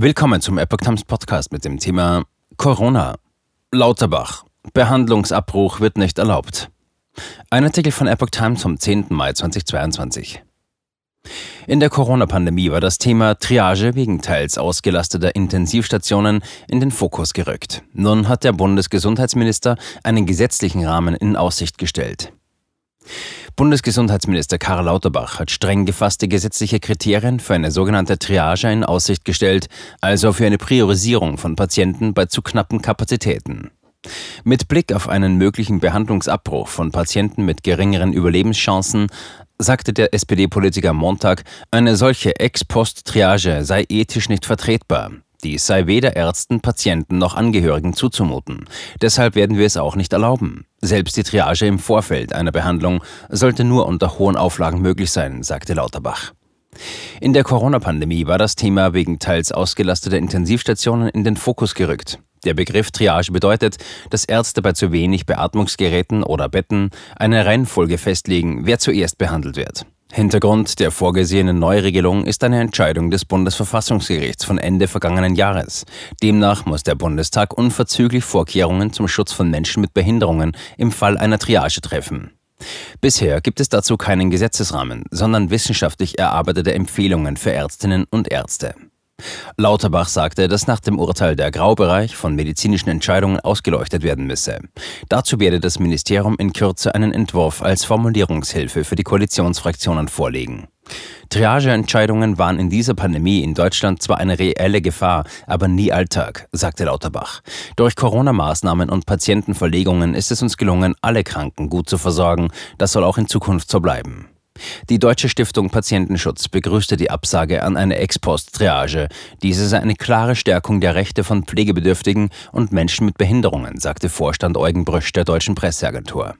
Willkommen zum Epoch Times Podcast mit dem Thema Corona. Lauterbach. Behandlungsabbruch wird nicht erlaubt. Ein Artikel von Epoch Times vom 10. Mai 2022. In der Corona-Pandemie war das Thema Triage wegen teils ausgelasteter Intensivstationen in den Fokus gerückt. Nun hat der Bundesgesundheitsminister einen gesetzlichen Rahmen in Aussicht gestellt. Bundesgesundheitsminister Karl Lauterbach hat streng gefasste gesetzliche Kriterien für eine sogenannte Triage in Aussicht gestellt, also für eine Priorisierung von Patienten bei zu knappen Kapazitäten. Mit Blick auf einen möglichen Behandlungsabbruch von Patienten mit geringeren Überlebenschancen sagte der SPD-Politiker Montag, eine solche Ex-Post-Triage sei ethisch nicht vertretbar. Dies sei weder Ärzten, Patienten noch Angehörigen zuzumuten. Deshalb werden wir es auch nicht erlauben. Selbst die Triage im Vorfeld einer Behandlung sollte nur unter hohen Auflagen möglich sein, sagte Lauterbach. In der Corona-Pandemie war das Thema wegen teils ausgelasteter Intensivstationen in den Fokus gerückt. Der Begriff Triage bedeutet, dass Ärzte bei zu wenig Beatmungsgeräten oder Betten eine Reihenfolge festlegen, wer zuerst behandelt wird. Hintergrund der vorgesehenen Neuregelung ist eine Entscheidung des Bundesverfassungsgerichts von Ende vergangenen Jahres. Demnach muss der Bundestag unverzüglich Vorkehrungen zum Schutz von Menschen mit Behinderungen im Fall einer Triage treffen. Bisher gibt es dazu keinen Gesetzesrahmen, sondern wissenschaftlich erarbeitete Empfehlungen für Ärztinnen und Ärzte. Lauterbach sagte, dass nach dem Urteil der Graubereich von medizinischen Entscheidungen ausgeleuchtet werden müsse. Dazu werde das Ministerium in Kürze einen Entwurf als Formulierungshilfe für die Koalitionsfraktionen vorlegen. Triageentscheidungen waren in dieser Pandemie in Deutschland zwar eine reelle Gefahr, aber nie Alltag, sagte Lauterbach. Durch Corona-Maßnahmen und Patientenverlegungen ist es uns gelungen, alle Kranken gut zu versorgen. Das soll auch in Zukunft so bleiben. Die Deutsche Stiftung Patientenschutz begrüßte die Absage an eine Ex-Post-Triage. Diese sei eine klare Stärkung der Rechte von Pflegebedürftigen und Menschen mit Behinderungen, sagte Vorstand Eugen Brüsch der Deutschen Presseagentur.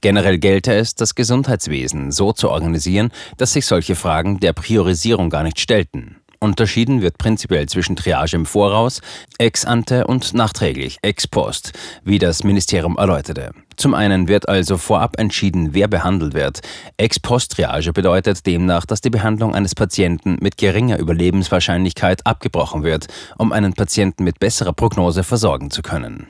Generell gelte es, das Gesundheitswesen so zu organisieren, dass sich solche Fragen der Priorisierung gar nicht stellten. Unterschieden wird prinzipiell zwischen Triage im Voraus, ex ante und nachträglich, ex post, wie das Ministerium erläuterte. Zum einen wird also vorab entschieden, wer behandelt wird. Ex post Triage bedeutet demnach, dass die Behandlung eines Patienten mit geringer Überlebenswahrscheinlichkeit abgebrochen wird, um einen Patienten mit besserer Prognose versorgen zu können.